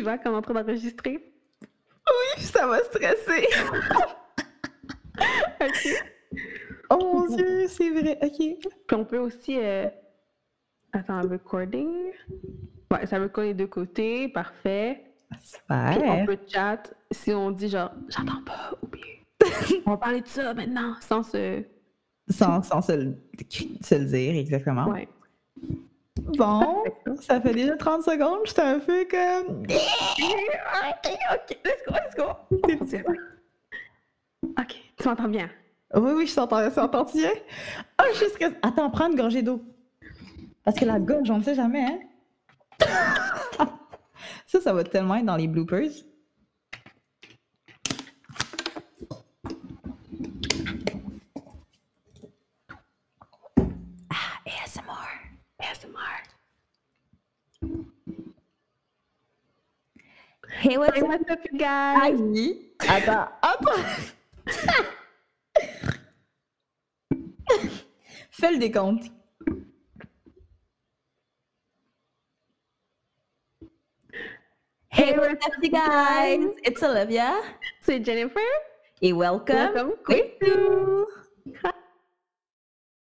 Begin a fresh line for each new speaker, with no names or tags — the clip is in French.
Tu vois comme en train d'enregistrer?
Oui, ça m'a stressé.
OK.
Oh mon dieu, c'est vrai. OK.
Puis on peut aussi... euh, Attends, recording. Ouais, ça record les deux côtés. Parfait. Puis on
Super.
peut chat si on dit genre « J'entends pas » ou bien « On va parler de ça maintenant » sans se...
Sans, sans se, le, se le dire, exactement.
Ouais.
Bon, ça fait déjà 30 secondes, j'étais un peu comme...
OK, OK, let's go, let's go. OK, tu m'entends bien?
Oui, oui, je t'entends, bien. Ah, je suis stressée. Attends, prends une gorgée d'eau. Parce que la gorge, on ne sait jamais, hein? ça, ça va tellement être dans les bloopers. Ah, ASMR.
ASMR.
Hey, what's
Hey, what's up, you guys?
Aïe. Attends, attends. Fais le décompte. Hey, what's up, you guys? It's Olivia.
C'est Jennifer.
Et welcome,
Welcome,
Quick to-
Hi.